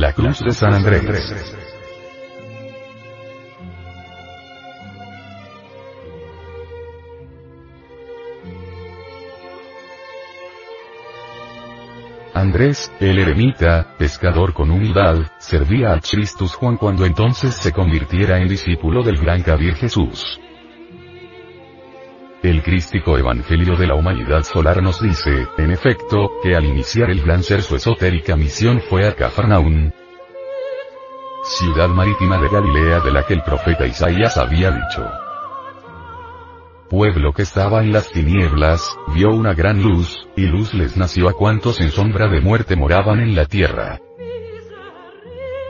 La Cruz de San Andrés. Andrés, el eremita, pescador con humildad, servía a Christus Juan cuando entonces se convirtiera en discípulo del gran Kabir Jesús. El crístico Evangelio de la Humanidad Solar nos dice, en efecto, que al iniciar el gran ser su esotérica misión fue a Cafarnaún, ciudad marítima de Galilea de la que el profeta Isaías había dicho. Pueblo que estaba en las tinieblas, vio una gran luz, y luz les nació a cuantos en sombra de muerte moraban en la tierra.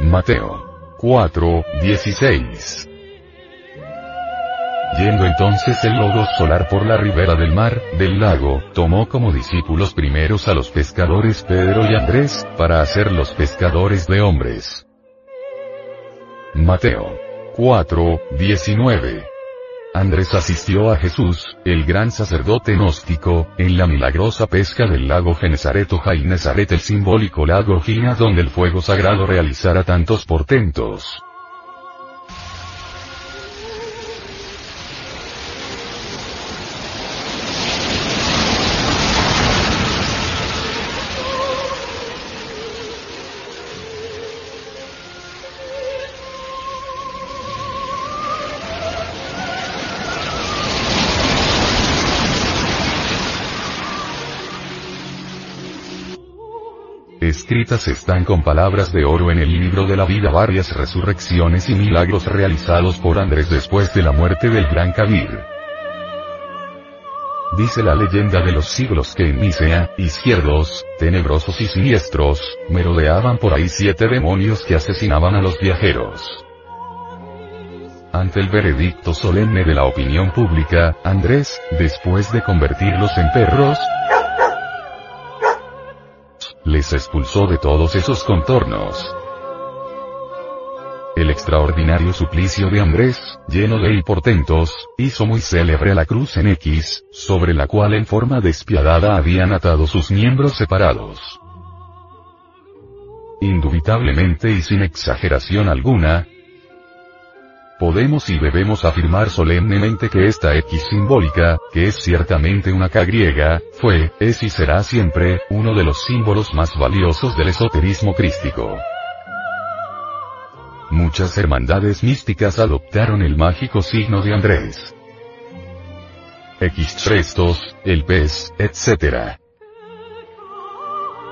Mateo 4, 16 Yendo entonces el logo solar por la ribera del mar, del lago, tomó como discípulos primeros a los pescadores Pedro y Andrés, para hacer los pescadores de hombres. Mateo 4, 19. Andrés asistió a Jesús, el gran sacerdote gnóstico, en la milagrosa pesca del lago Genezaret o Jainezaret el simbólico lago Gina donde el fuego sagrado realizara tantos portentos. Escritas están con palabras de oro en el libro de la vida varias resurrecciones y milagros realizados por Andrés después de la muerte del gran Kabir. Dice la leyenda de los siglos que en Nicea, izquierdos, tenebrosos y siniestros, merodeaban por ahí siete demonios que asesinaban a los viajeros. Ante el veredicto solemne de la opinión pública, Andrés, después de convertirlos en perros, les expulsó de todos esos contornos. El extraordinario suplicio de Andrés, lleno de portentos, hizo muy célebre la cruz en X, sobre la cual en forma despiadada habían atado sus miembros separados. Indubitablemente y sin exageración alguna, podemos y debemos afirmar solemnemente que esta X simbólica, que es ciertamente una K griega, fue, es y será siempre, uno de los símbolos más valiosos del esoterismo crístico. Muchas hermandades místicas adoptaron el mágico signo de Andrés. X restos, el pez, etc.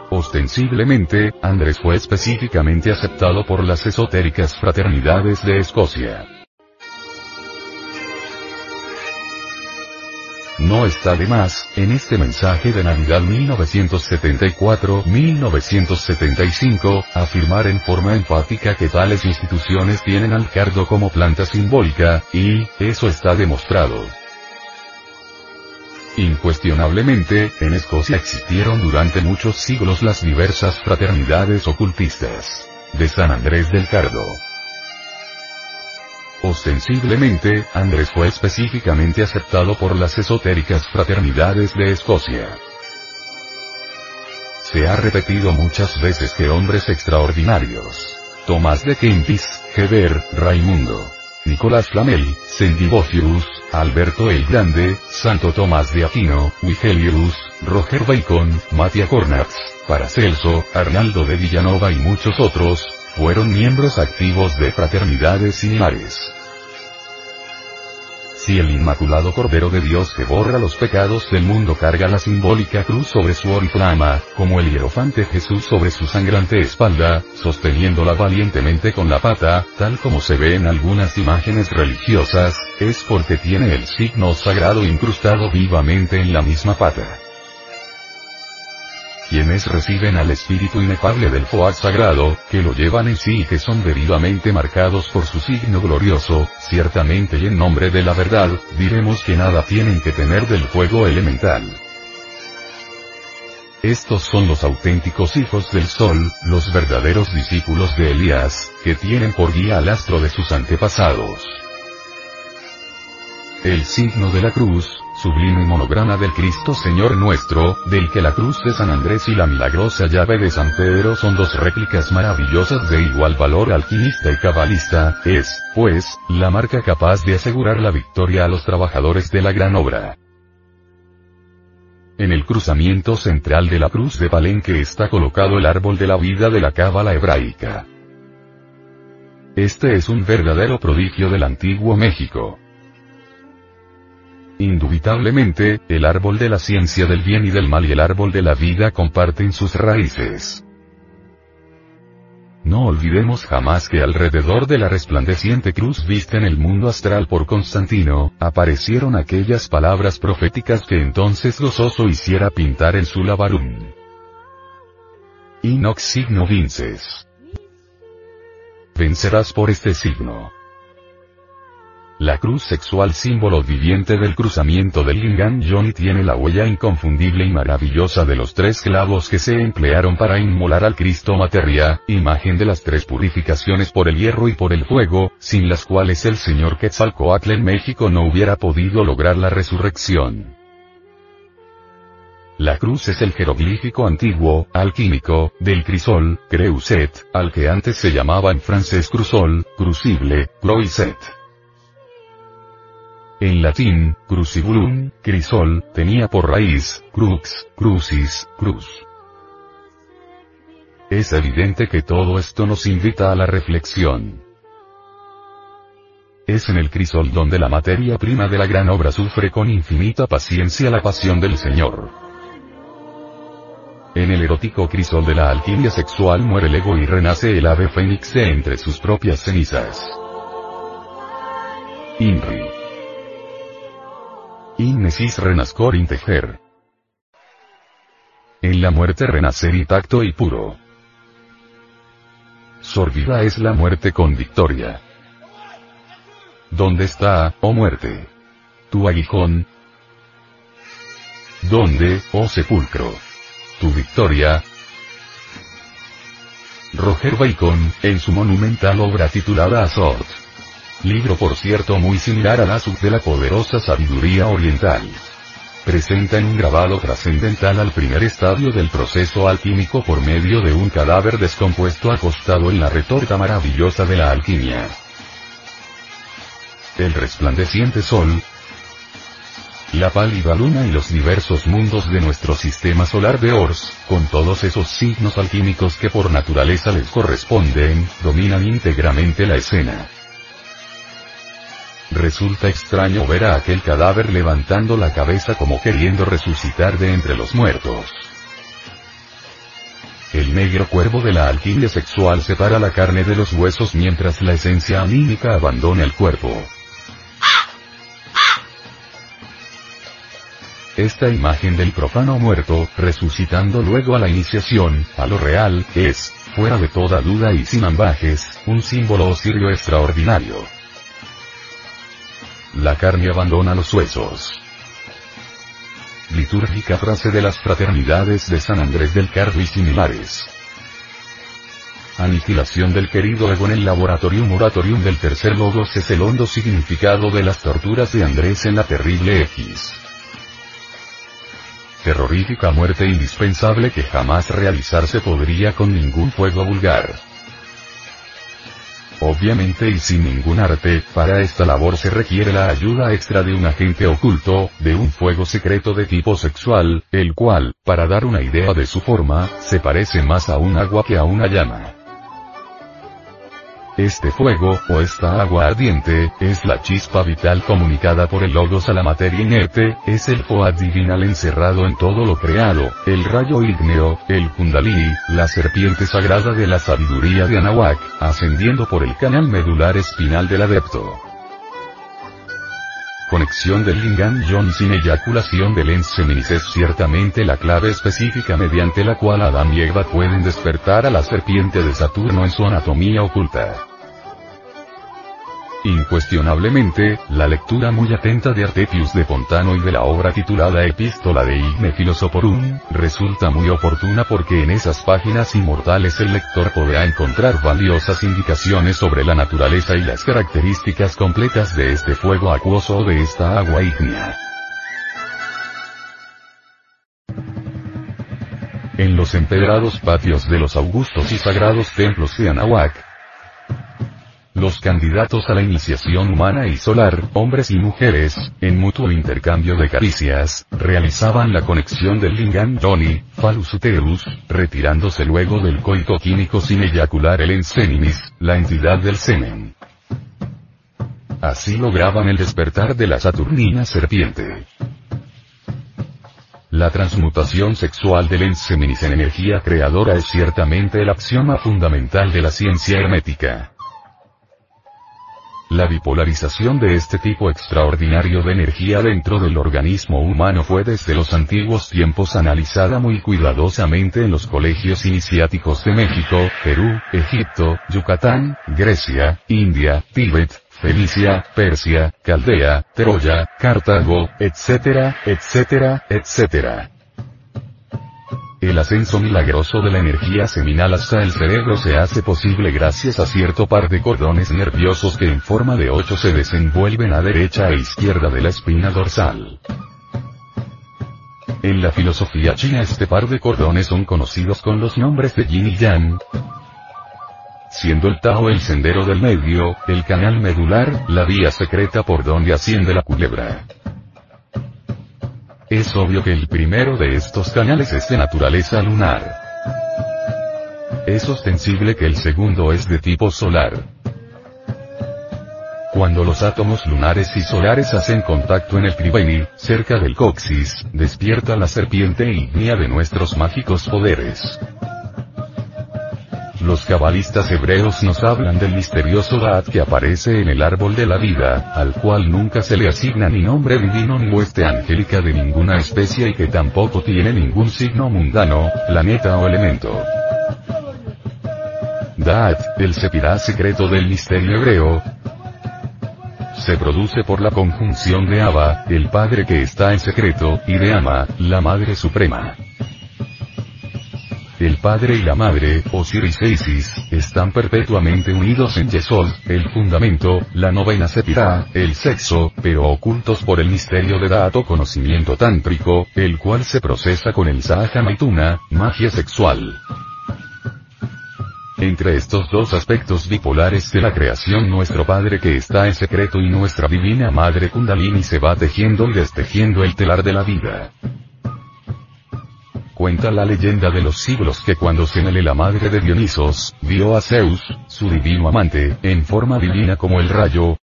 Ostensiblemente, Andrés fue específicamente aceptado por las esotéricas fraternidades de Escocia. No está de más, en este mensaje de Navidad 1974-1975, afirmar en forma enfática que tales instituciones tienen al cardo como planta simbólica, y, eso está demostrado. Incuestionablemente, en Escocia existieron durante muchos siglos las diversas fraternidades ocultistas. De San Andrés del Cardo. Ostensiblemente, Andrés fue específicamente aceptado por las esotéricas fraternidades de Escocia. Se ha repetido muchas veces que hombres extraordinarios, Tomás de Kempis, Geber, Raimundo, Nicolás Flamel, Sendivogius, Alberto el Grande, Santo Tomás de Aquino, Wigelius, Roger Bacon, Matia Cornatz, Paracelso, Arnaldo de Villanova y muchos otros, fueron miembros activos de fraternidades similares. Si el Inmaculado Cordero de Dios que borra los pecados del mundo carga la simbólica cruz sobre su oriflama, como el hierofante Jesús sobre su sangrante espalda, sosteniéndola valientemente con la pata, tal como se ve en algunas imágenes religiosas, es porque tiene el signo sagrado incrustado vivamente en la misma pata quienes reciben al espíritu inefable del Foad sagrado, que lo llevan en sí y que son debidamente marcados por su signo glorioso, ciertamente y en nombre de la verdad, diremos que nada tienen que temer del fuego elemental. Estos son los auténticos hijos del sol, los verdaderos discípulos de Elías, que tienen por guía al astro de sus antepasados. El signo de la cruz, sublime monograma del Cristo Señor nuestro, del que la cruz de San Andrés y la milagrosa llave de San Pedro son dos réplicas maravillosas de igual valor alquimista y cabalista, es, pues, la marca capaz de asegurar la victoria a los trabajadores de la gran obra. En el cruzamiento central de la cruz de Palenque está colocado el árbol de la vida de la cábala hebraica. Este es un verdadero prodigio del antiguo México. Indubitablemente, el árbol de la ciencia del bien y del mal y el árbol de la vida comparten sus raíces. No olvidemos jamás que alrededor de la resplandeciente cruz vista en el mundo astral por Constantino, aparecieron aquellas palabras proféticas que entonces gozoso hiciera pintar en su labarum. Inox signo vinces. Vencerás por este signo. La cruz sexual símbolo viviente del cruzamiento del Lingam Johnny tiene la huella inconfundible y maravillosa de los tres clavos que se emplearon para inmolar al Cristo materia, imagen de las tres purificaciones por el hierro y por el fuego, sin las cuales el señor Quetzalcoatl en México no hubiera podido lograr la resurrección. La cruz es el jeroglífico antiguo, alquímico, del crisol, creuset, al que antes se llamaba en francés cruzol, crucible, croiset. En latín, crucibulum, crisol, tenía por raíz, crux, crucis, cruz. Es evidente que todo esto nos invita a la reflexión. Es en el crisol donde la materia prima de la gran obra sufre con infinita paciencia la pasión del Señor. En el erótico crisol de la alquimia sexual muere el ego y renace el ave fénix entre sus propias cenizas. INRI Innesis renascor integer. En la muerte renacer intacto y puro. Sorbida es la muerte con victoria. ¿Dónde está, oh muerte? Tu aguijón. ¿Dónde, oh sepulcro? Tu victoria. Roger Bacon, en su monumental obra titulada Azot. Libro por cierto muy similar a la sub de la poderosa sabiduría oriental. Presenta en un grabado trascendental al primer estadio del proceso alquímico por medio de un cadáver descompuesto acostado en la retorta maravillosa de la alquimia. El resplandeciente sol, la pálida luna y los diversos mundos de nuestro sistema solar de Ors, con todos esos signos alquímicos que por naturaleza les corresponden, dominan íntegramente la escena. Resulta extraño ver a aquel cadáver levantando la cabeza como queriendo resucitar de entre los muertos. El negro cuervo de la alquimia sexual separa la carne de los huesos mientras la esencia anímica abandona el cuerpo. Esta imagen del profano muerto, resucitando luego a la iniciación, a lo real, es, fuera de toda duda y sin ambajes, un símbolo osirio extraordinario. La carne abandona los huesos. Litúrgica frase de las fraternidades de San Andrés del Cardo y similares. Aniquilación del querido ego en el laboratorium oratorium del tercer logos es el hondo significado de las torturas de Andrés en la terrible X. Terrorífica muerte indispensable que jamás realizarse podría con ningún fuego vulgar. Obviamente y sin ningún arte, para esta labor se requiere la ayuda extra de un agente oculto, de un fuego secreto de tipo sexual, el cual, para dar una idea de su forma, se parece más a un agua que a una llama. Este fuego, o esta agua ardiente, es la chispa vital comunicada por el logos a la materia inerte, es el Foad divinal encerrado en todo lo creado, el rayo ígneo, el kundalini, la serpiente sagrada de la sabiduría de Anahuac, ascendiendo por el canal medular espinal del adepto. Conexión del Lingam John sin eyaculación del ens seminis es ciertamente la clave específica mediante la cual Adán y Eva pueden despertar a la serpiente de Saturno en su anatomía oculta. Incuestionablemente, la lectura muy atenta de Artepius de Pontano y de la obra titulada Epístola de Igne Philosophorum, resulta muy oportuna porque en esas páginas inmortales el lector podrá encontrar valiosas indicaciones sobre la naturaleza y las características completas de este fuego acuoso o de esta agua ígnea. En los empedrados patios de los augustos y sagrados templos de Anahuac, los candidatos a la iniciación humana y solar, hombres y mujeres, en mutuo intercambio de caricias, realizaban la conexión del lingam Doni, Phallus Uterus, retirándose luego del coito químico sin eyacular el ensenimis, la entidad del semen. Así lograban el despertar de la saturnina serpiente. La transmutación sexual del enseminis en energía creadora es ciertamente el axioma fundamental de la ciencia hermética. La bipolarización de este tipo extraordinario de energía dentro del organismo humano fue desde los antiguos tiempos analizada muy cuidadosamente en los colegios iniciáticos de México, Perú, Egipto, Yucatán, Grecia, India, Tíbet, Fenicia, Persia, Caldea, Troya, Cartago, etcétera, etcétera, etcétera. El ascenso milagroso de la energía seminal hasta el cerebro se hace posible gracias a cierto par de cordones nerviosos que en forma de ocho se desenvuelven a derecha e izquierda de la espina dorsal. En la filosofía china este par de cordones son conocidos con los nombres de yin y yang, siendo el Tao el sendero del medio, el canal medular, la vía secreta por donde asciende la culebra. Es obvio que el primero de estos canales es de naturaleza lunar. Es ostensible que el segundo es de tipo solar. Cuando los átomos lunares y solares hacen contacto en el Triveni, cerca del coxis, despierta la serpiente ígnea de nuestros mágicos poderes. Los cabalistas hebreos nos hablan del misterioso Dad que aparece en el árbol de la vida, al cual nunca se le asigna ni nombre divino ni hueste angélica de ninguna especie y que tampoco tiene ningún signo mundano, planeta o elemento. Dad, el sepirá secreto del misterio hebreo, se produce por la conjunción de Abba, el Padre que está en secreto, y de Ama, la Madre Suprema. El padre y la madre, Osiris e Isis, están perpetuamente unidos en Yesod, el fundamento, la novena sepirá, el sexo, pero ocultos por el misterio de dato conocimiento tántrico, el cual se procesa con el Sahaja Maituna, magia sexual. Entre estos dos aspectos bipolares de la creación nuestro Padre que está en secreto y nuestra divina Madre Kundalini se va tejiendo y destejiendo el telar de la vida. Cuenta la leyenda de los siglos que cuando Semele la madre de Dionisos, vio a Zeus, su divino amante, en forma divina como el rayo,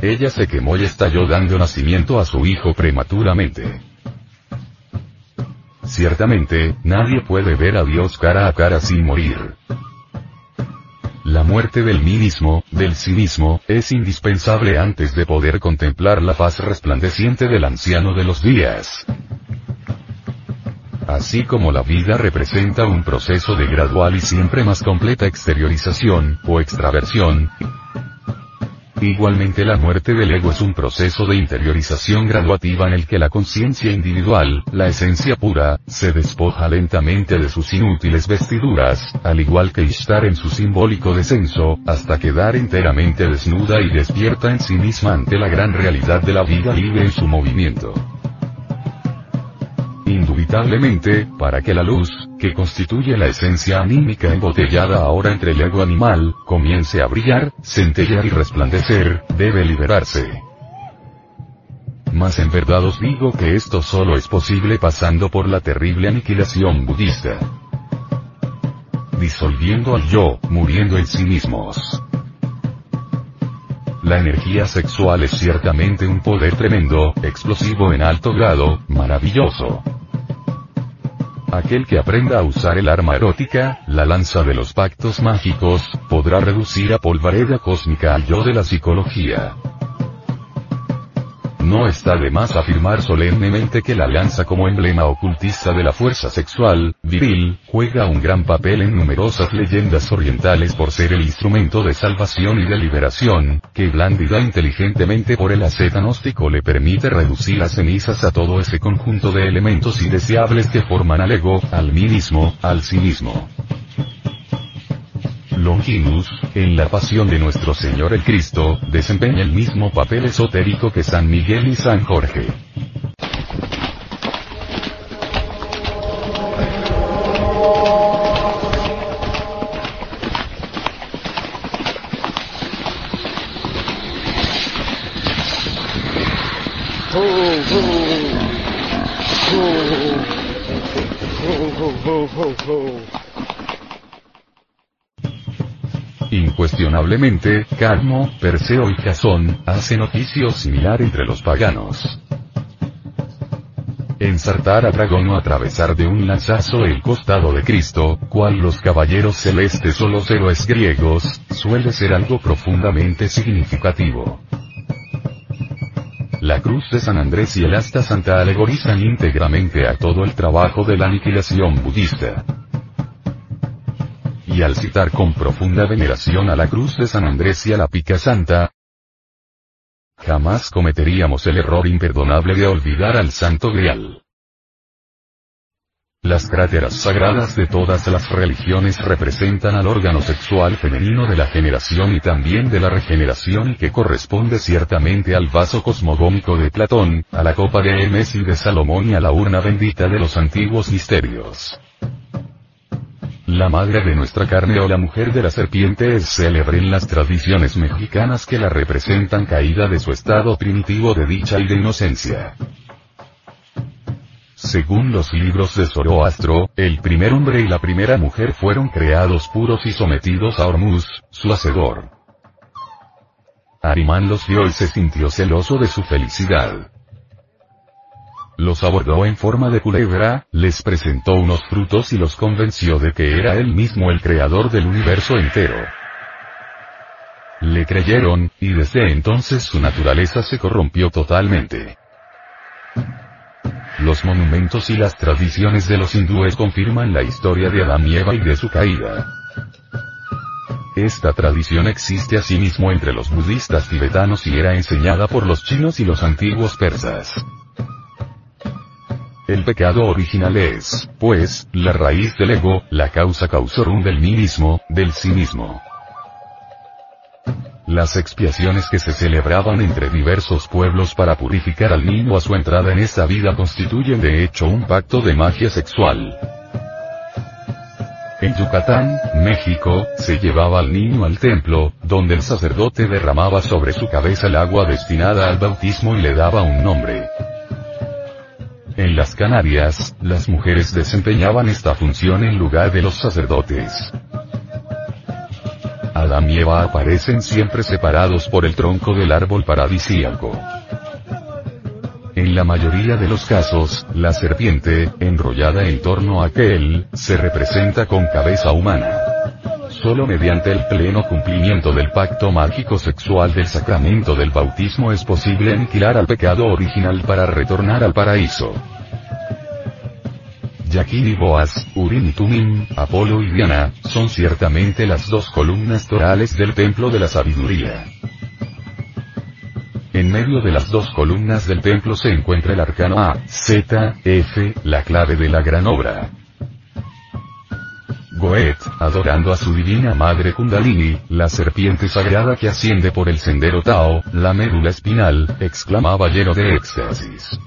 ella se quemó y estalló dando nacimiento a su hijo prematuramente. Ciertamente, nadie puede ver a Dios cara a cara sin morir. La muerte del mismo, del sí mismo, es indispensable antes de poder contemplar la faz resplandeciente del anciano de los días. Así como la vida representa un proceso de gradual y siempre más completa exteriorización, o extraversión, Igualmente la muerte del ego es un proceso de interiorización graduativa en el que la conciencia individual, la esencia pura, se despoja lentamente de sus inútiles vestiduras, al igual que Ishtar en su simbólico descenso, hasta quedar enteramente desnuda y despierta en sí misma ante la gran realidad de la vida libre en su movimiento. Inevitablemente, para que la luz, que constituye la esencia anímica embotellada ahora entre el ego animal, comience a brillar, centellear y resplandecer, debe liberarse. Mas en verdad os digo que esto solo es posible pasando por la terrible aniquilación budista. Disolviendo al yo, muriendo en sí mismos. La energía sexual es ciertamente un poder tremendo, explosivo en alto grado, maravilloso. Aquel que aprenda a usar el arma erótica, la lanza de los pactos mágicos, podrá reducir a polvareda cósmica al yo de la psicología. No está de más afirmar solemnemente que la lanza como emblema ocultista de la fuerza sexual, viril, juega un gran papel en numerosas leyendas orientales por ser el instrumento de salvación y de liberación, que blandida inteligentemente por el asceta gnóstico le permite reducir a cenizas a todo ese conjunto de elementos indeseables que forman al ego, al mí mismo, al sí mismo. Longinus, en la pasión de nuestro Señor el Cristo, desempeña el mismo papel esotérico que San Miguel y San Jorge. Incuestionablemente, Cadmo, Perseo y Jasón, hacen oficio similar entre los paganos. Ensartar a dragón o atravesar de un lanzazo el costado de Cristo, cual los caballeros celestes o los héroes griegos, suele ser algo profundamente significativo. La cruz de San Andrés y el asta santa alegorizan íntegramente a todo el trabajo de la aniquilación budista y al citar con profunda veneración a la cruz de San Andrés y a la pica santa, jamás cometeríamos el error imperdonable de olvidar al Santo Grial. Las cráteras sagradas de todas las religiones representan al órgano sexual femenino de la generación y también de la regeneración que corresponde ciertamente al vaso cosmogónico de Platón, a la copa de Hermes y de Salomón y a la urna bendita de los antiguos misterios. La madre de nuestra carne o la mujer de la serpiente es célebre en las tradiciones mexicanas que la representan caída de su estado primitivo de dicha y de inocencia. Según los libros de Zoroastro, el primer hombre y la primera mujer fueron creados puros y sometidos a Hormuz, su hacedor. Arimán los vio y se sintió celoso de su felicidad los abordó en forma de culebra, les presentó unos frutos y los convenció de que era él mismo el creador del universo entero. Le creyeron, y desde entonces su naturaleza se corrompió totalmente. Los monumentos y las tradiciones de los hindúes confirman la historia de Adán y Eva y de su caída. Esta tradición existe asimismo entre los budistas tibetanos y era enseñada por los chinos y los antiguos persas. El pecado original es, pues, la raíz del ego, la causa causorum del mismo, del sí mismo. Las expiaciones que se celebraban entre diversos pueblos para purificar al niño a su entrada en esta vida constituyen de hecho un pacto de magia sexual. En Yucatán, México, se llevaba al niño al templo, donde el sacerdote derramaba sobre su cabeza el agua destinada al bautismo y le daba un nombre. En las Canarias, las mujeres desempeñaban esta función en lugar de los sacerdotes. Adán y Eva aparecen siempre separados por el tronco del árbol paradisíaco. En la mayoría de los casos, la serpiente, enrollada en torno a aquel, se representa con cabeza humana. Solo mediante el pleno cumplimiento del pacto mágico sexual del sacramento del bautismo es posible aniquilar al pecado original para retornar al paraíso. Yaquín y Boaz, Urim y Tumim, Apolo y Diana, son ciertamente las dos columnas torales del templo de la sabiduría. En medio de las dos columnas del templo se encuentra el arcano A, Z, F, la clave de la gran obra. Adorando a su divina madre Kundalini, la serpiente sagrada que asciende por el sendero Tao, la médula espinal, exclamaba lleno de éxtasis.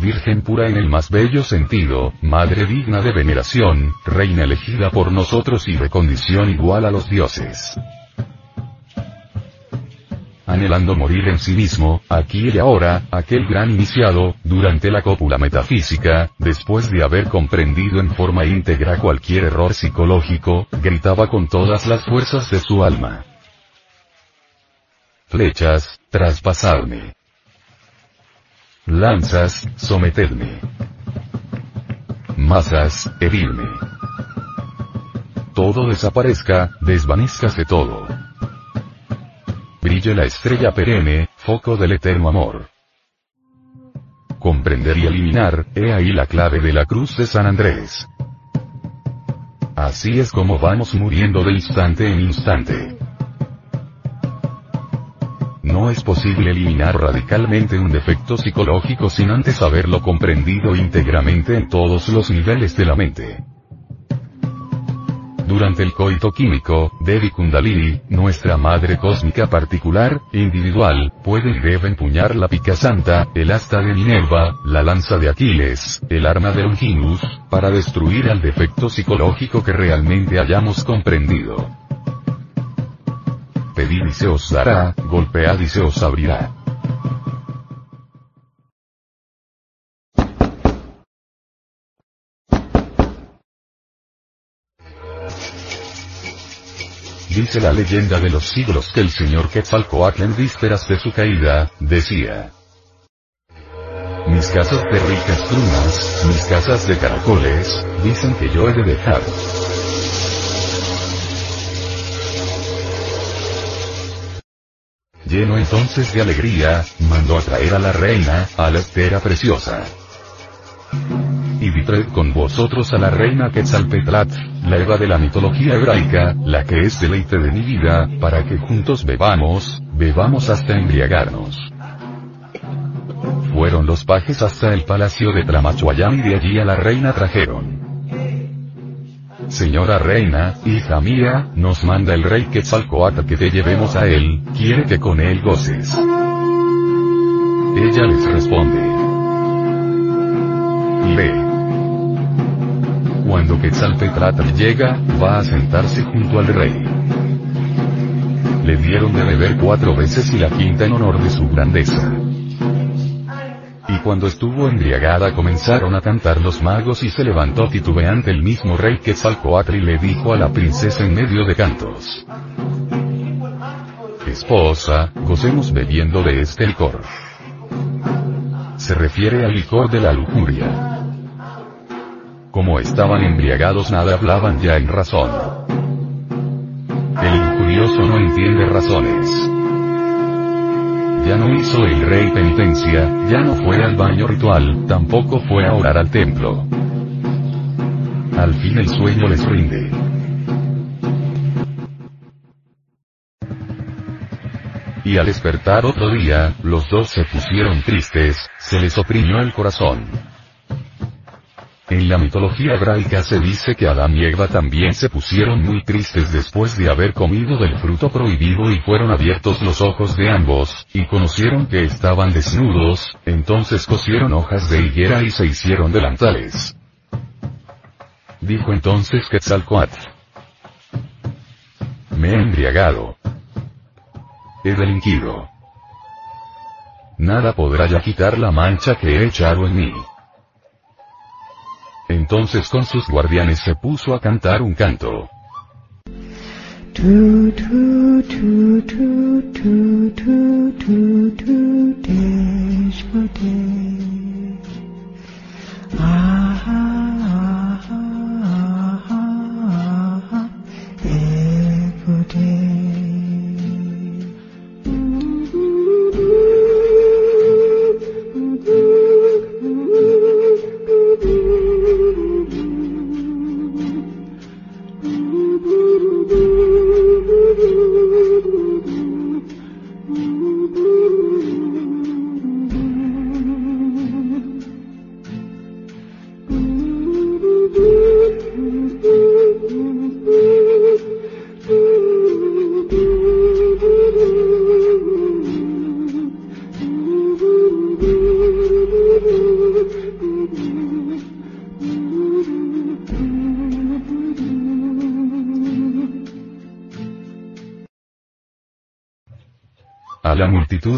Virgen pura en el más bello sentido, Madre digna de veneración, Reina elegida por nosotros y de condición igual a los dioses anhelando morir en sí mismo, aquí y ahora, aquel gran iniciado, durante la cópula metafísica, después de haber comprendido en forma íntegra cualquier error psicológico, gritaba con todas las fuerzas de su alma. Flechas, traspasadme. Lanzas, sometedme. Masas, herirme. Todo desaparezca, desvanezcase todo brille la estrella perenne, foco del eterno amor. Comprender y eliminar, he ahí la clave de la cruz de San Andrés. Así es como vamos muriendo de instante en instante. No es posible eliminar radicalmente un defecto psicológico sin antes haberlo comprendido íntegramente en todos los niveles de la mente. Durante el coito químico, Devi Kundalini, nuestra madre cósmica particular, individual, puede y debe empuñar la pica santa, el asta de Minerva, la lanza de Aquiles, el arma de Longinus, para destruir al defecto psicológico que realmente hayamos comprendido. Pedid y se os dará, golpead y se os abrirá. Dice la leyenda de los siglos que el señor Quetzalcoatl en vísperas de su caída, decía. Mis casas de ricas plumas, mis casas de caracoles, dicen que yo he de dejar. Lleno entonces de alegría, mandó a traer a la reina, a la estera preciosa y con vosotros a la reina Quetzalpetlatl, la Eva de la mitología hebraica, la que es deleite de mi vida, para que juntos bebamos, bebamos hasta embriagarnos. Fueron los pajes hasta el palacio de Tramachuayán y de allí a la reina trajeron. Señora reina, hija mía, nos manda el rey Quetzalcoatl que te llevemos a él, quiere que con él goces. Ella les responde. Ve. Cuando Quetzalpetlatl llega, va a sentarse junto al rey. Le dieron de beber cuatro veces y la quinta en honor de su grandeza. Y cuando estuvo embriagada comenzaron a cantar los magos y se levantó titubeante el mismo rey Quetzalcoatl y le dijo a la princesa en medio de cantos. Esposa, gocemos bebiendo de este licor. Se refiere al licor de la lujuria. Como estaban embriagados nada hablaban ya en razón. El injurioso no entiende razones. Ya no hizo el rey penitencia, ya no fue al baño ritual, tampoco fue a orar al templo. Al fin el sueño les rinde. Y al despertar otro día, los dos se pusieron tristes, se les oprimió el corazón. En la mitología hebraica se dice que Adán y Eva también se pusieron muy tristes después de haber comido del fruto prohibido y fueron abiertos los ojos de ambos, y conocieron que estaban desnudos, entonces cosieron hojas de higuera y se hicieron delantales. Dijo entonces Quetzalcoatl. Me he embriagado. He delinquido. Nada podrá ya quitar la mancha que he echado en mí. Entonces con sus guardianes se puso a cantar un canto.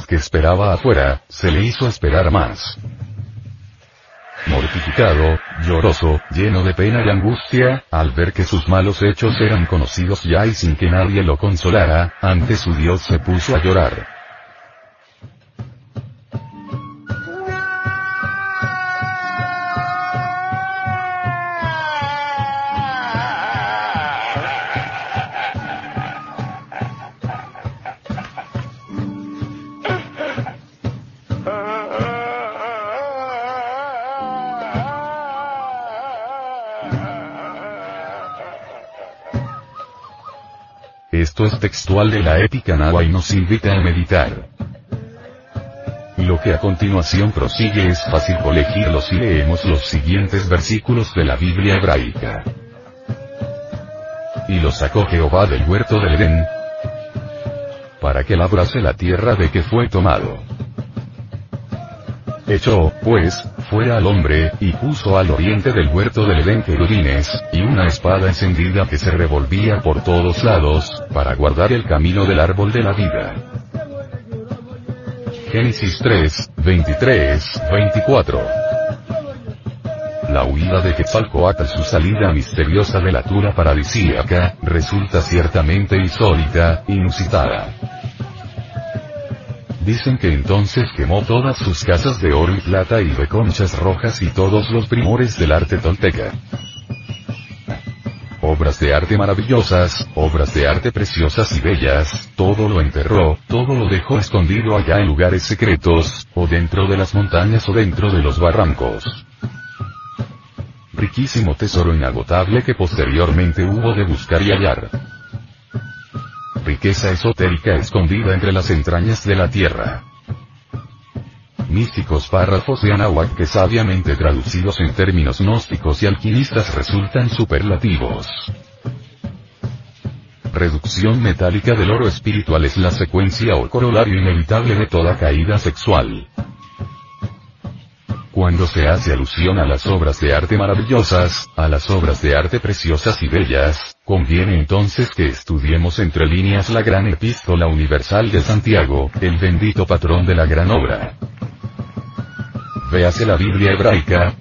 Que esperaba afuera, se le hizo esperar más. Mortificado, lloroso, lleno de pena y angustia, al ver que sus malos hechos eran conocidos ya y sin que nadie lo consolara, ante su Dios se puso a llorar. Textual de la épica Nahua y nos invita a meditar. Lo que a continuación prosigue es fácil colegirlo si leemos los siguientes versículos de la Biblia hebraica. Y lo sacó Jehová del huerto del Edén, para que labrase la tierra de que fue tomado. Echó, pues, fuera al hombre, y puso al oriente del huerto del Edén querubines, y una espada encendida que se revolvía por todos lados, para guardar el camino del árbol de la vida. Génesis 3, 23, 24. La huida de Quetzalcoatl su salida misteriosa de la tura paradisíaca, resulta ciertamente insólita, inusitada. Dicen que entonces quemó todas sus casas de oro y plata y de conchas rojas y todos los primores del arte tolteca. Obras de arte maravillosas, obras de arte preciosas y bellas, todo lo enterró, todo lo dejó escondido allá en lugares secretos, o dentro de las montañas o dentro de los barrancos. Riquísimo tesoro inagotable que posteriormente hubo de buscar y hallar riqueza esotérica escondida entre las entrañas de la tierra. Místicos párrafos de Anahuac que sabiamente traducidos en términos gnósticos y alquimistas resultan superlativos. Reducción metálica del oro espiritual es la secuencia o corolario inevitable de toda caída sexual. Cuando se hace alusión a las obras de arte maravillosas, a las obras de arte preciosas y bellas, conviene entonces que estudiemos entre líneas la gran epístola universal de Santiago, el bendito patrón de la gran obra. Véase la Biblia hebraica.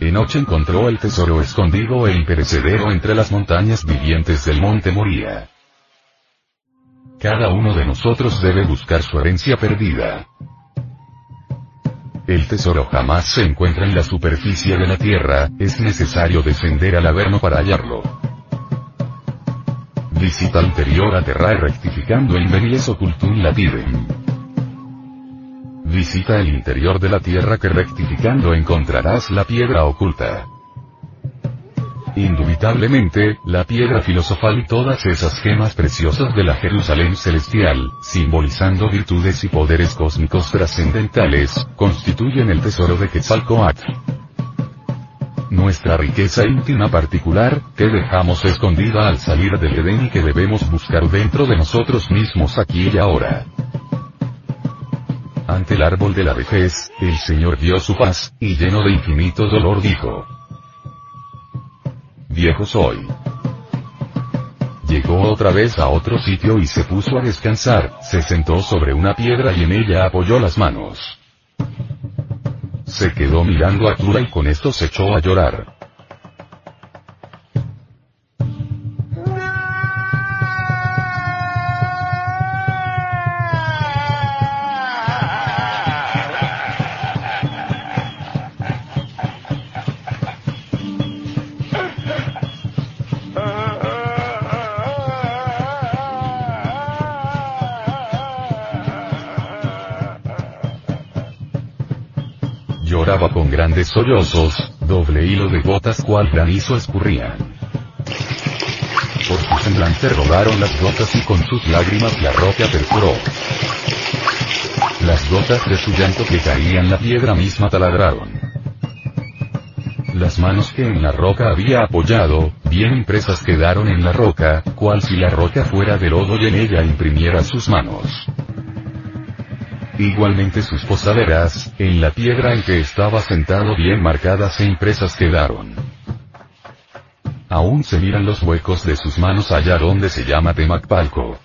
Enoch encontró el tesoro escondido e imperecedero entre las montañas vivientes del monte Moría. Cada uno de nosotros debe buscar su herencia perdida. El tesoro jamás se encuentra en la superficie de la tierra, es necesario descender al averno para hallarlo. Visita anterior a terra rectificando in venies occultum latidem. Visita el interior de la tierra que rectificando encontrarás la piedra oculta. Indubitablemente, la piedra filosofal y todas esas gemas preciosas de la Jerusalén celestial, simbolizando virtudes y poderes cósmicos trascendentales, constituyen el tesoro de Quetzalcoatl. Nuestra riqueza íntima particular, que dejamos escondida al salir del Edén y que debemos buscar dentro de nosotros mismos aquí y ahora. Ante el árbol de la vejez, el Señor dio su paz, y lleno de infinito dolor dijo, viejo soy. Llegó otra vez a otro sitio y se puso a descansar, se sentó sobre una piedra y en ella apoyó las manos. Se quedó mirando a Tura y con esto se echó a llorar. Con grandes sollozos, doble hilo de gotas cual granizo escurrían. Por su semblante rodaron las gotas y con sus lágrimas la roca perforó. Las gotas de su llanto que caían la piedra misma taladraron. Las manos que en la roca había apoyado, bien impresas quedaron en la roca, cual si la roca fuera de lodo y en ella imprimiera sus manos. Igualmente sus posaderas, en la piedra en que estaba sentado bien marcadas e impresas quedaron. Aún se miran los huecos de sus manos allá donde se llama Temacpalco.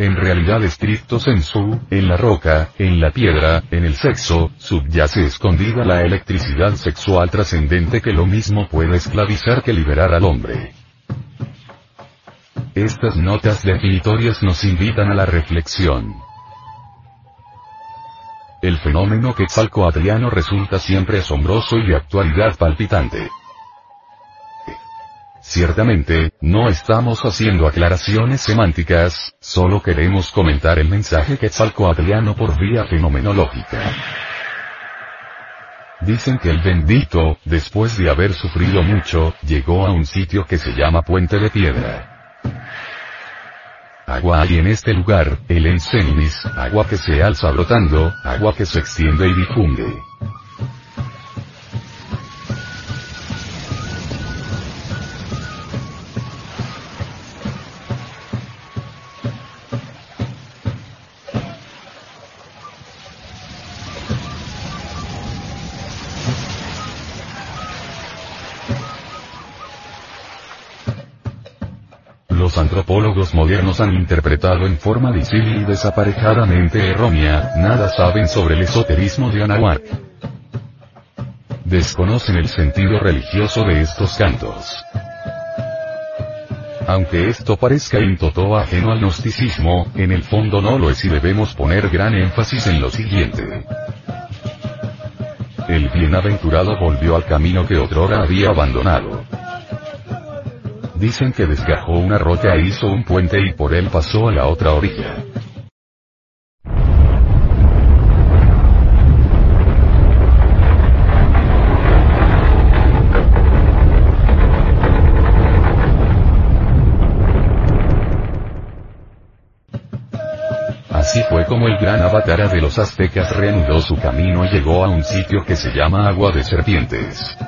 en realidad estricto sensu, en la roca, en la piedra, en el sexo, subyace escondida la electricidad sexual trascendente que lo mismo puede esclavizar que liberar al hombre. Estas notas definitorias nos invitan a la reflexión. El fenómeno quetzalcoatliano resulta siempre asombroso y de actualidad palpitante. Ciertamente, no estamos haciendo aclaraciones semánticas, solo queremos comentar el mensaje quetzalcoatliano por vía fenomenológica. Dicen que el bendito, después de haber sufrido mucho, llegó a un sitio que se llama Puente de Piedra. Agua hay en este lugar, el Enseninis, agua que se alza brotando, agua que se extiende y difunde. Modernos han interpretado en forma disímil y desaparejadamente errónea, nada saben sobre el esoterismo de Anahuac. Desconocen el sentido religioso de estos cantos. Aunque esto parezca in toto ajeno al gnosticismo, en el fondo no lo es y debemos poner gran énfasis en lo siguiente. El bienaventurado volvió al camino que otrora había abandonado. Dicen que desgajó una roca e hizo un puente y por él pasó a la otra orilla. Así fue como el gran avatara de los aztecas reanudó su camino y llegó a un sitio que se llama Agua de Serpientes.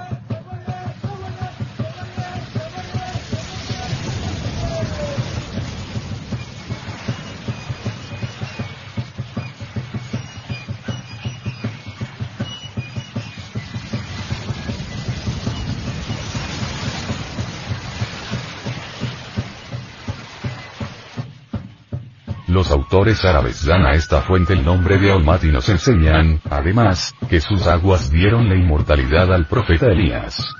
Los autores árabes dan a esta fuente el nombre de Olmat y nos enseñan, además, que sus aguas dieron la inmortalidad al profeta Elías.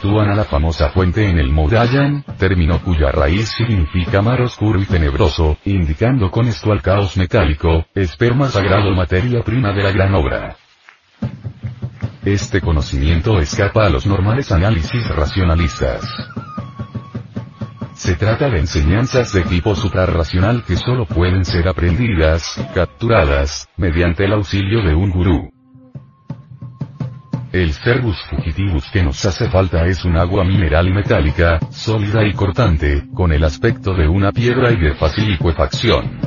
Sitúan a la famosa fuente en el Modayan, término cuya raíz significa mar oscuro y tenebroso, indicando con esto al caos metálico, esperma sagrado materia prima de la gran obra. Este conocimiento escapa a los normales análisis racionalistas. Se trata de enseñanzas de tipo suprarracional que solo pueden ser aprendidas, capturadas, mediante el auxilio de un gurú. El Cervus fugitivus que nos hace falta es un agua mineral metálica, sólida y cortante, con el aspecto de una piedra y de fácil licuefacción.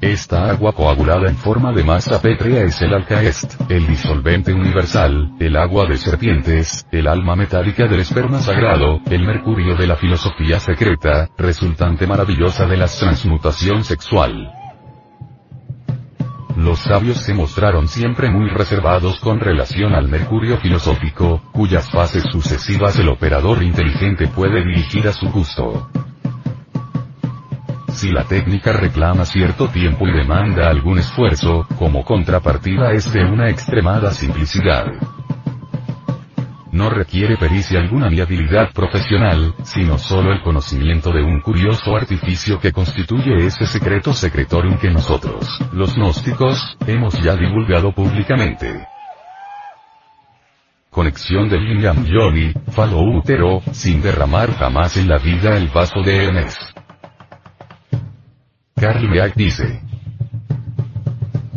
Esta agua coagulada en forma de masa pétrea es el alcaest, el disolvente universal, el agua de serpientes, el alma metálica del esperma sagrado, el mercurio de la filosofía secreta, resultante maravillosa de la transmutación sexual. Los sabios se mostraron siempre muy reservados con relación al mercurio filosófico, cuyas fases sucesivas el operador inteligente puede dirigir a su gusto. Si la técnica reclama cierto tiempo y demanda algún esfuerzo, como contrapartida es de una extremada simplicidad no requiere pericia alguna ni habilidad profesional, sino solo el conocimiento de un curioso artificio que constituye ese secreto secretorium que nosotros, los gnósticos, hemos ya divulgado públicamente. Conexión de Lingam Johnny, falo útero, sin derramar jamás en la vida el vaso de Hermes. Carl Meag dice,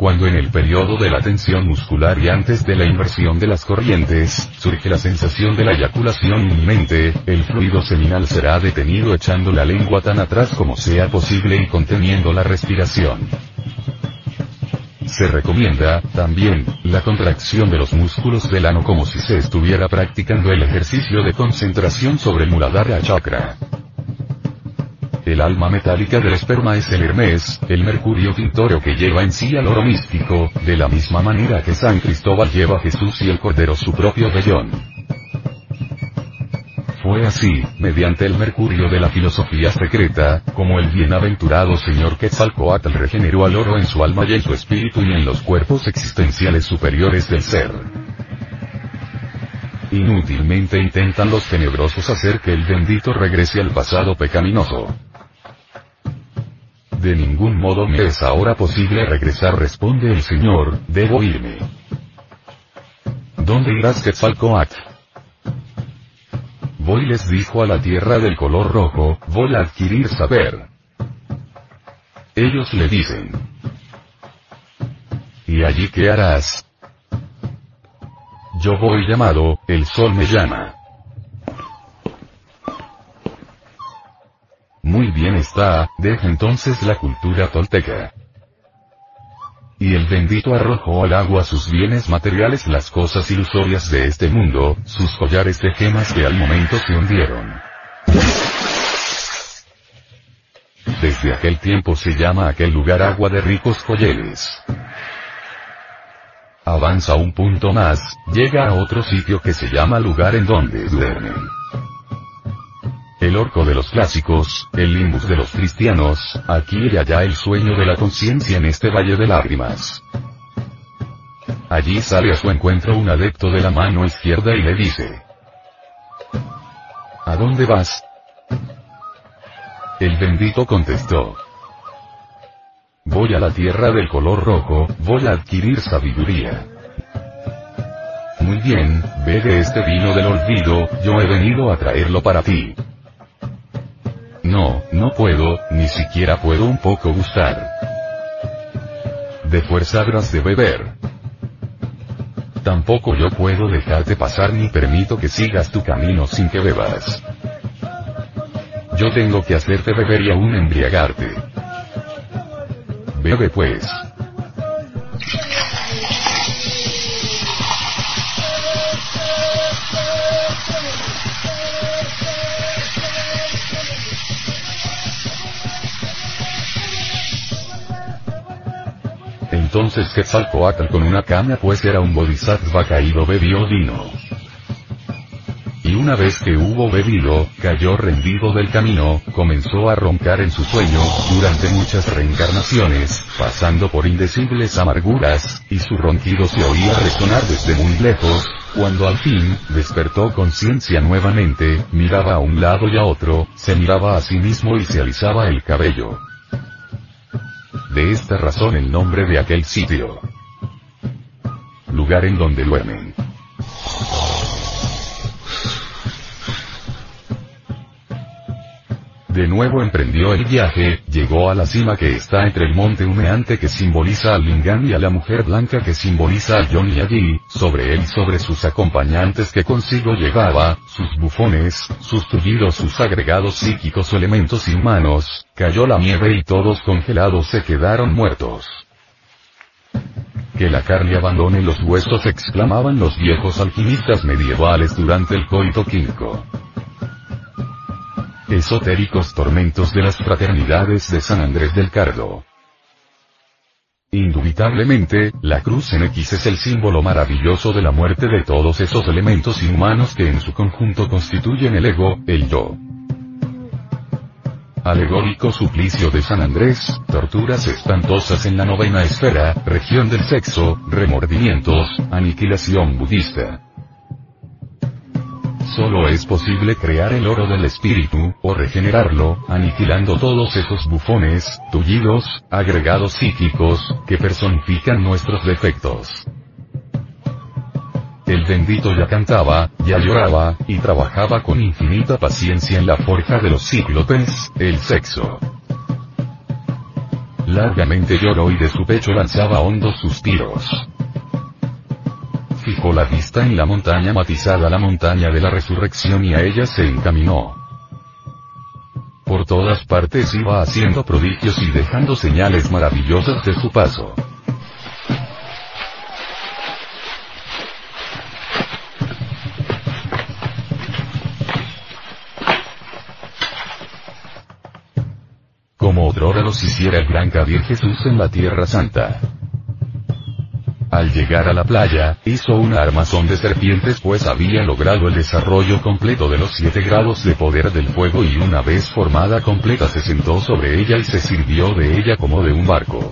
cuando en el periodo de la tensión muscular y antes de la inversión de las corrientes, surge la sensación de la eyaculación inminente, el fluido seminal será detenido echando la lengua tan atrás como sea posible y conteniendo la respiración. Se recomienda, también, la contracción de los músculos del ano como si se estuviera practicando el ejercicio de concentración sobre Muladhara Chakra. El alma metálica del esperma es el Hermes, el mercurio tintorio que lleva en sí al oro místico, de la misma manera que San Cristóbal lleva a Jesús y el Cordero su propio vellón. Fue así, mediante el mercurio de la filosofía secreta, como el bienaventurado señor Quetzalcoatl regeneró al oro en su alma y en su espíritu y en los cuerpos existenciales superiores del ser. Inútilmente intentan los tenebrosos hacer que el bendito regrese al pasado pecaminoso. De ningún modo me es ahora posible regresar, responde el Señor, debo irme. ¿Dónde irás Quetzalcoatl? Voy les dijo a la tierra del color rojo, voy a adquirir saber. Ellos le dicen. ¿Y allí qué harás? Yo voy llamado, el sol me llama. Muy bien está, deja entonces la cultura tolteca. Y el bendito arrojó al agua sus bienes materiales, las cosas ilusorias de este mundo, sus collares de gemas que al momento se hundieron. Desde aquel tiempo se llama aquel lugar agua de ricos colleres. Avanza un punto más, llega a otro sitio que se llama lugar en donde duermen. El orco de los clásicos, el limbus de los cristianos, aquí y allá el sueño de la conciencia en este valle de lágrimas. Allí sale a su encuentro un adepto de la mano izquierda y le dice. ¿A dónde vas? El bendito contestó. Voy a la tierra del color rojo, voy a adquirir sabiduría. Muy bien, bebe este vino del olvido, yo he venido a traerlo para ti. No, no puedo, ni siquiera puedo un poco gustar. De fuerza habrás de beber. Tampoco yo puedo dejarte pasar ni permito que sigas tu camino sin que bebas. Yo tengo que hacerte beber y aún embriagarte. Bebe pues. Entonces Quetzalcoatl con una caña pues era un bodhisattva caído bebió vino. Y una vez que hubo bebido, cayó rendido del camino, comenzó a roncar en su sueño, durante muchas reencarnaciones, pasando por indecibles amarguras, y su ronquido se oía resonar desde muy lejos, cuando al fin, despertó conciencia nuevamente, miraba a un lado y a otro, se miraba a sí mismo y se alisaba el cabello. De esta razón el nombre de aquel sitio. Lugar en donde duermen. De nuevo emprendió el viaje, llegó a la cima que está entre el monte humeante que simboliza al Lingam y a la mujer blanca que simboliza a John y allí, sobre él sobre sus acompañantes que consigo llevaba, sus bufones, sus tullidos sus agregados psíquicos elementos inhumanos, cayó la nieve y todos congelados se quedaron muertos. Que la carne abandone los huesos exclamaban los viejos alquimistas medievales durante el coito químico. Esotéricos tormentos de las fraternidades de San Andrés del Cardo. Indubitablemente, la cruz en X es el símbolo maravilloso de la muerte de todos esos elementos inhumanos que en su conjunto constituyen el ego, el yo. Alegórico suplicio de San Andrés, torturas espantosas en la novena esfera, región del sexo, remordimientos, aniquilación budista. Solo es posible crear el oro del espíritu, o regenerarlo, aniquilando todos esos bufones, tullidos, agregados psíquicos, que personifican nuestros defectos. El bendito ya cantaba, ya lloraba, y trabajaba con infinita paciencia en la forja de los cíclopes, el sexo. Largamente lloró y de su pecho lanzaba hondos suspiros fijó la vista en la montaña matizada, la montaña de la resurrección y a ella se encaminó. Por todas partes iba haciendo prodigios y dejando señales maravillosas de su paso. Como otrora los hiciera el gran Kabir Jesús en la Tierra Santa. Al llegar a la playa, hizo una armazón de serpientes pues había logrado el desarrollo completo de los siete grados de poder del fuego y una vez formada completa se sentó sobre ella y se sirvió de ella como de un barco.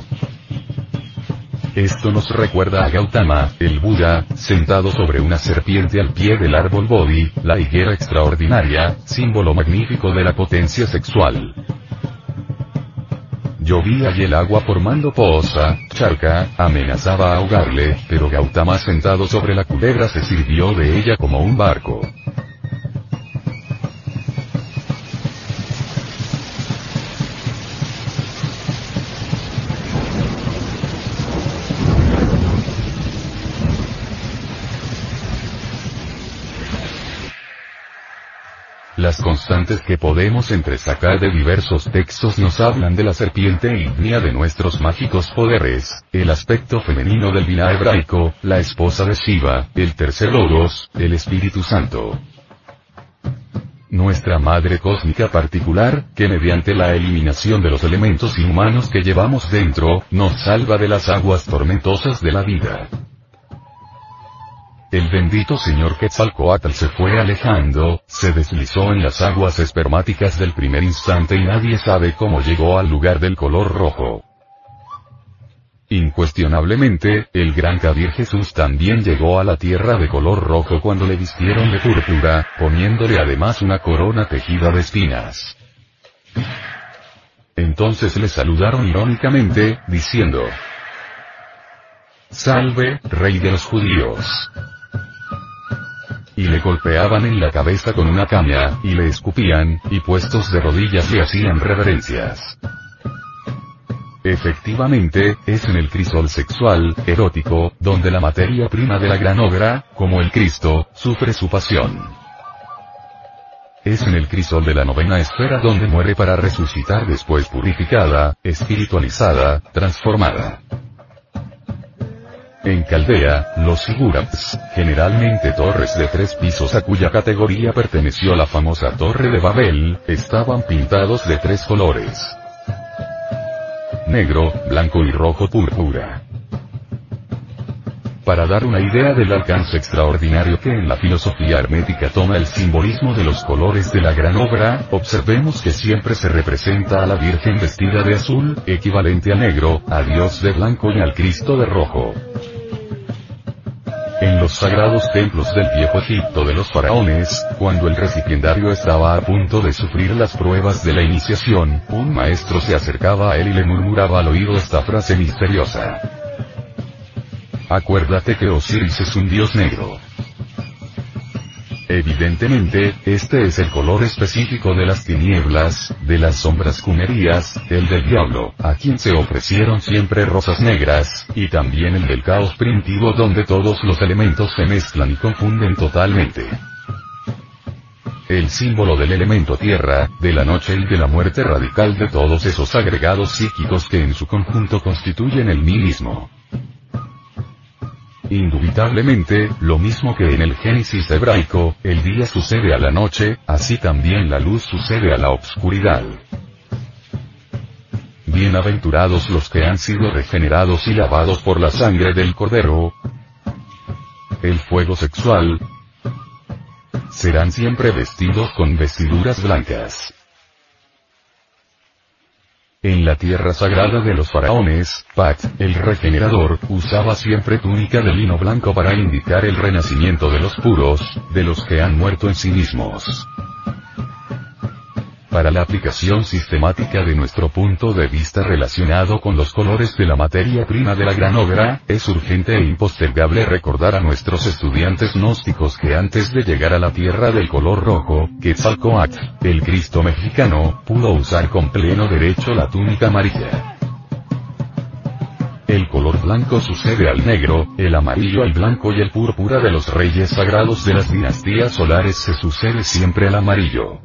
Esto nos recuerda a Gautama, el Buda, sentado sobre una serpiente al pie del árbol Bodhi, la higuera extraordinaria, símbolo magnífico de la potencia sexual. Llovía y el agua formando poza, charca, amenazaba ahogarle, pero Gautama sentado sobre la culebra se sirvió de ella como un barco. Las constantes que podemos entresacar de diversos textos nos hablan de la serpiente ígnea de nuestros mágicos poderes, el aspecto femenino del Vina hebraico, la esposa de Shiva, el tercer Logos, el Espíritu Santo. Nuestra Madre Cósmica particular, que mediante la eliminación de los elementos inhumanos que llevamos dentro, nos salva de las aguas tormentosas de la vida. El bendito señor Quetzalcoatl se fue alejando, se deslizó en las aguas espermáticas del primer instante y nadie sabe cómo llegó al lugar del color rojo. Incuestionablemente, el gran Kabir Jesús también llegó a la tierra de color rojo cuando le vistieron de púrpura, poniéndole además una corona tejida de espinas. Entonces le saludaron irónicamente, diciendo, Salve, rey de los judíos y le golpeaban en la cabeza con una caña, y le escupían, y puestos de rodillas le hacían reverencias. Efectivamente, es en el crisol sexual, erótico, donde la materia prima de la gran obra, como el Cristo, sufre su pasión. Es en el crisol de la novena esfera donde muere para resucitar después purificada, espiritualizada, transformada. En Caldea, los sigurats, generalmente torres de tres pisos a cuya categoría perteneció la famosa Torre de Babel, estaban pintados de tres colores. Negro, blanco y rojo púrpura. Para dar una idea del alcance extraordinario que en la filosofía hermética toma el simbolismo de los colores de la gran obra, observemos que siempre se representa a la Virgen vestida de azul, equivalente a negro, a Dios de blanco y al Cristo de rojo. En los sagrados templos del viejo Egipto de los faraones, cuando el recipiendario estaba a punto de sufrir las pruebas de la iniciación, un maestro se acercaba a él y le murmuraba al oído esta frase misteriosa. Acuérdate que Osiris es un dios negro. Evidentemente, este es el color específico de las tinieblas, de las sombras cunerías, el del diablo, a quien se ofrecieron siempre rosas negras, y también el del caos primitivo donde todos los elementos se mezclan y confunden totalmente. El símbolo del elemento tierra, de la noche y de la muerte radical de todos esos agregados psíquicos que en su conjunto constituyen el mismo. Indubitablemente, lo mismo que en el Génesis hebraico, el día sucede a la noche, así también la luz sucede a la obscuridad. Bienaventurados los que han sido regenerados y lavados por la sangre del Cordero. El fuego sexual. Serán siempre vestidos con vestiduras blancas. En la tierra sagrada de los faraones, Pat, el regenerador, usaba siempre túnica de lino blanco para indicar el renacimiento de los puros, de los que han muerto en sí mismos. Para la aplicación sistemática de nuestro punto de vista relacionado con los colores de la materia prima de la gran obra, es urgente e impostergable recordar a nuestros estudiantes gnósticos que antes de llegar a la tierra del color rojo, Quetzalcoatl, el Cristo mexicano, pudo usar con pleno derecho la túnica amarilla. El color blanco sucede al negro, el amarillo al blanco y el púrpura de los reyes sagrados de las dinastías solares se sucede siempre al amarillo.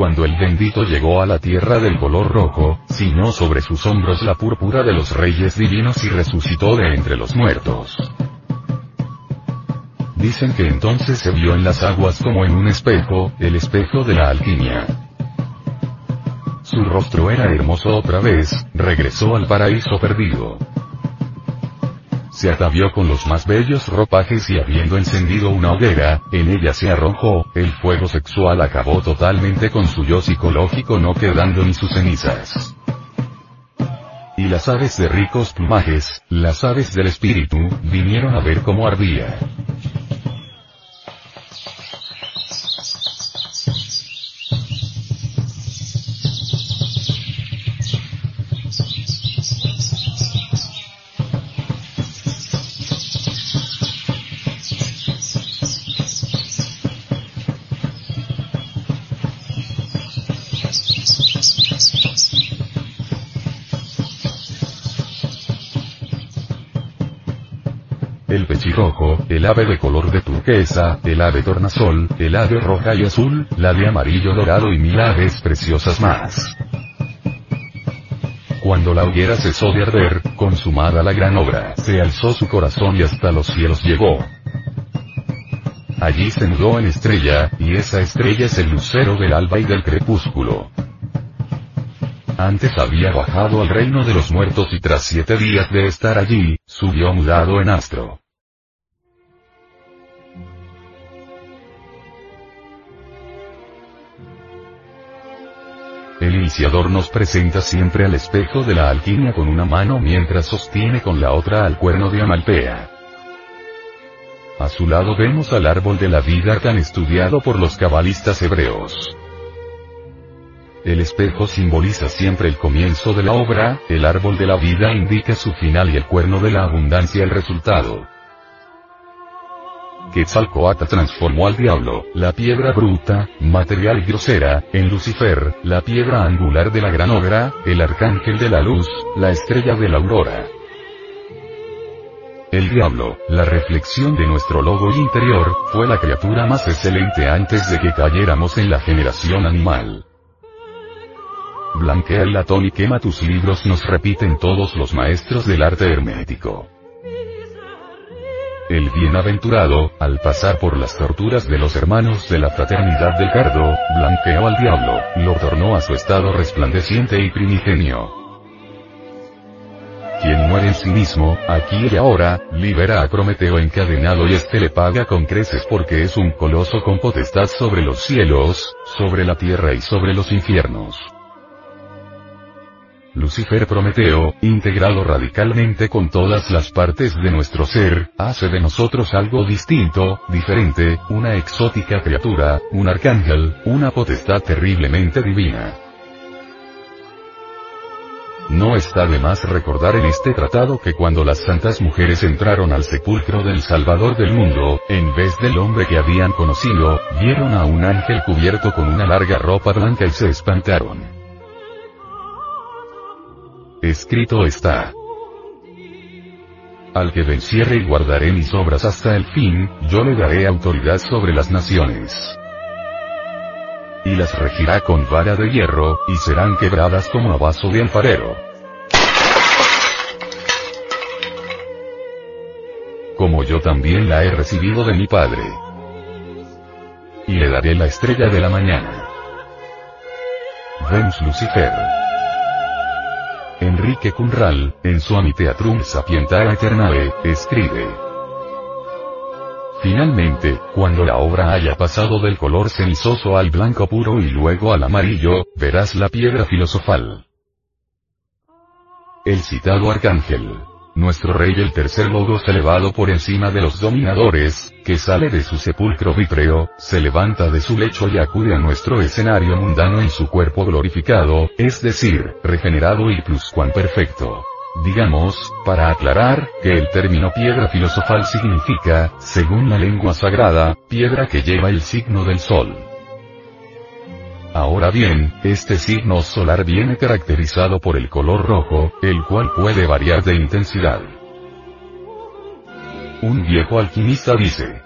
Cuando el bendito llegó a la tierra del color rojo, ciñó sobre sus hombros la púrpura de los reyes divinos y resucitó de entre los muertos. Dicen que entonces se vio en las aguas como en un espejo, el espejo de la alquimia. su rostro era hermoso otra vez, regresó al paraíso perdido. Se atavió con los más bellos ropajes y habiendo encendido una hoguera, en ella se arrojó, el fuego sexual acabó totalmente con su yo psicológico no quedando ni sus cenizas. Y las aves de ricos plumajes, las aves del espíritu, vinieron a ver cómo ardía. El ave de color de turquesa, el ave tornasol, el ave roja y azul, la de amarillo dorado y mil aves preciosas más. Cuando la hoguera cesó de arder, consumada la gran obra, se alzó su corazón y hasta los cielos llegó. Allí se mudó en estrella, y esa estrella es el lucero del alba y del crepúsculo. Antes había bajado al reino de los muertos y tras siete días de estar allí, subió mudado en astro. Iniciador nos presenta siempre al espejo de la alquimia con una mano mientras sostiene con la otra al cuerno de Amalpea. A su lado vemos al árbol de la vida tan estudiado por los cabalistas hebreos. El espejo simboliza siempre el comienzo de la obra, el árbol de la vida indica su final y el cuerno de la abundancia el resultado. Quetzalcoatl transformó al diablo, la piedra bruta, material y grosera, en Lucifer, la piedra angular de la gran obra, el arcángel de la luz, la estrella de la aurora. El diablo, la reflexión de nuestro logo interior, fue la criatura más excelente antes de que cayéramos en la generación animal. Blanquea el latón y quema tus libros nos repiten todos los maestros del arte hermético. El bienaventurado, al pasar por las torturas de los hermanos de la fraternidad del cardo, blanqueó al diablo, lo tornó a su estado resplandeciente y primigenio. Quien muere en sí mismo, aquí y ahora, libera a Prometeo encadenado y este le paga con creces porque es un coloso con potestad sobre los cielos, sobre la tierra y sobre los infiernos. Lucifer Prometeo, integrado radicalmente con todas las partes de nuestro ser, hace de nosotros algo distinto, diferente, una exótica criatura, un arcángel, una potestad terriblemente divina. No está de más recordar en este tratado que cuando las santas mujeres entraron al sepulcro del Salvador del mundo, en vez del hombre que habían conocido, vieron a un ángel cubierto con una larga ropa blanca y se espantaron. Escrito está. Al que venciere y guardaré mis obras hasta el fin, yo le daré autoridad sobre las naciones. Y las regirá con vara de hierro, y serán quebradas como a vaso de alfarero. Como yo también la he recibido de mi Padre. Y le daré la estrella de la mañana. Venus Lucifer. Enrique Cunral, en su Amiteatrum Sapientara Eternae, escribe. Finalmente, cuando la obra haya pasado del color cenizoso al blanco puro y luego al amarillo, verás la piedra filosofal. El citado arcángel nuestro rey el tercer logos elevado por encima de los dominadores, que sale de su sepulcro vítreo, se levanta de su lecho y acude a nuestro escenario mundano en su cuerpo glorificado, es decir, regenerado y pluscuamperfecto. Digamos, para aclarar, que el término piedra filosofal significa, según la lengua sagrada, piedra que lleva el signo del sol. Ahora bien, este signo solar viene caracterizado por el color rojo, el cual puede variar de intensidad. Un viejo alquimista dice,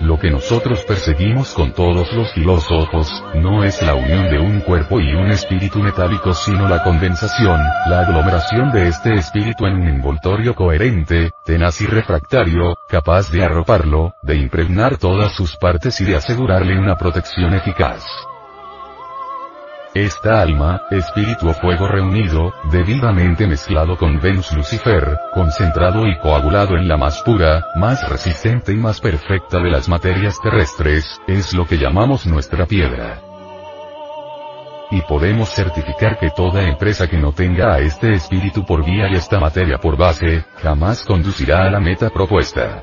lo que nosotros perseguimos con todos los filósofos, no es la unión de un cuerpo y un espíritu metálico sino la condensación, la aglomeración de este espíritu en un envoltorio coherente, tenaz y refractario, capaz de arroparlo, de impregnar todas sus partes y de asegurarle una protección eficaz. Esta alma, espíritu o fuego reunido, debidamente mezclado con Venus Lucifer, concentrado y coagulado en la más pura, más resistente y más perfecta de las materias terrestres, es lo que llamamos nuestra piedra. Y podemos certificar que toda empresa que no tenga a este espíritu por vía y esta materia por base, jamás conducirá a la meta propuesta.